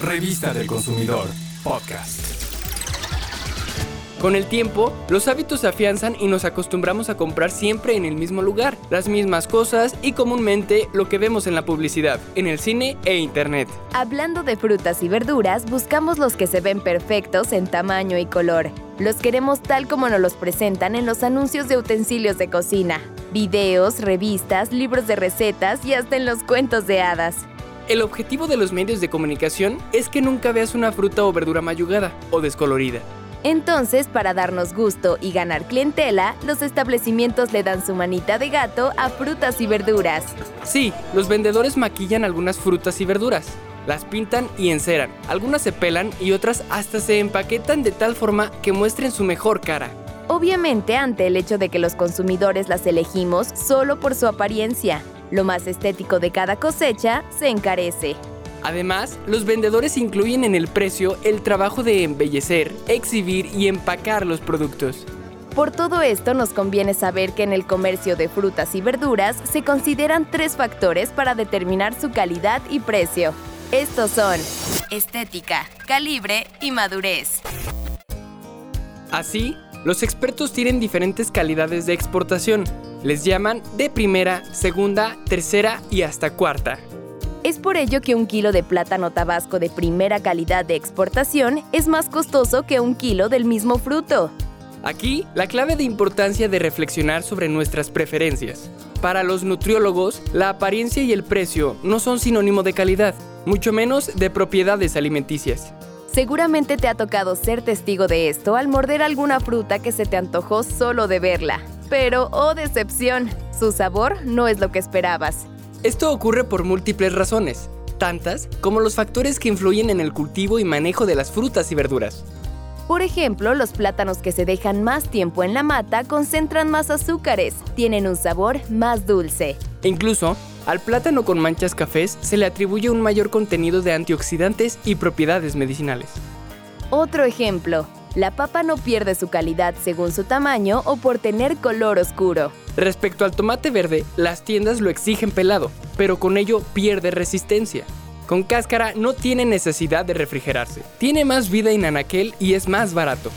Revista del Consumidor, podcast. Con el tiempo, los hábitos se afianzan y nos acostumbramos a comprar siempre en el mismo lugar, las mismas cosas y comúnmente lo que vemos en la publicidad, en el cine e internet. Hablando de frutas y verduras, buscamos los que se ven perfectos en tamaño y color. Los queremos tal como nos los presentan en los anuncios de utensilios de cocina, videos, revistas, libros de recetas y hasta en los cuentos de hadas. El objetivo de los medios de comunicación es que nunca veas una fruta o verdura mayugada o descolorida. Entonces, para darnos gusto y ganar clientela, los establecimientos le dan su manita de gato a frutas y verduras. Sí, los vendedores maquillan algunas frutas y verduras, las pintan y enceran, algunas se pelan y otras hasta se empaquetan de tal forma que muestren su mejor cara. Obviamente ante el hecho de que los consumidores las elegimos solo por su apariencia. Lo más estético de cada cosecha se encarece. Además, los vendedores incluyen en el precio el trabajo de embellecer, exhibir y empacar los productos. Por todo esto nos conviene saber que en el comercio de frutas y verduras se consideran tres factores para determinar su calidad y precio. Estos son estética, calibre y madurez. Así, los expertos tienen diferentes calidades de exportación. Les llaman de primera, segunda, tercera y hasta cuarta. Es por ello que un kilo de plátano tabasco de primera calidad de exportación es más costoso que un kilo del mismo fruto. Aquí, la clave de importancia de reflexionar sobre nuestras preferencias. Para los nutriólogos, la apariencia y el precio no son sinónimo de calidad, mucho menos de propiedades alimenticias. Seguramente te ha tocado ser testigo de esto al morder alguna fruta que se te antojó solo de verla. Pero, oh decepción, su sabor no es lo que esperabas. Esto ocurre por múltiples razones, tantas como los factores que influyen en el cultivo y manejo de las frutas y verduras. Por ejemplo, los plátanos que se dejan más tiempo en la mata concentran más azúcares, tienen un sabor más dulce. E incluso, al plátano con manchas cafés se le atribuye un mayor contenido de antioxidantes y propiedades medicinales. Otro ejemplo, la papa no pierde su calidad según su tamaño o por tener color oscuro. Respecto al tomate verde, las tiendas lo exigen pelado, pero con ello pierde resistencia. Con cáscara no tiene necesidad de refrigerarse. Tiene más vida en anaquel y es más barato.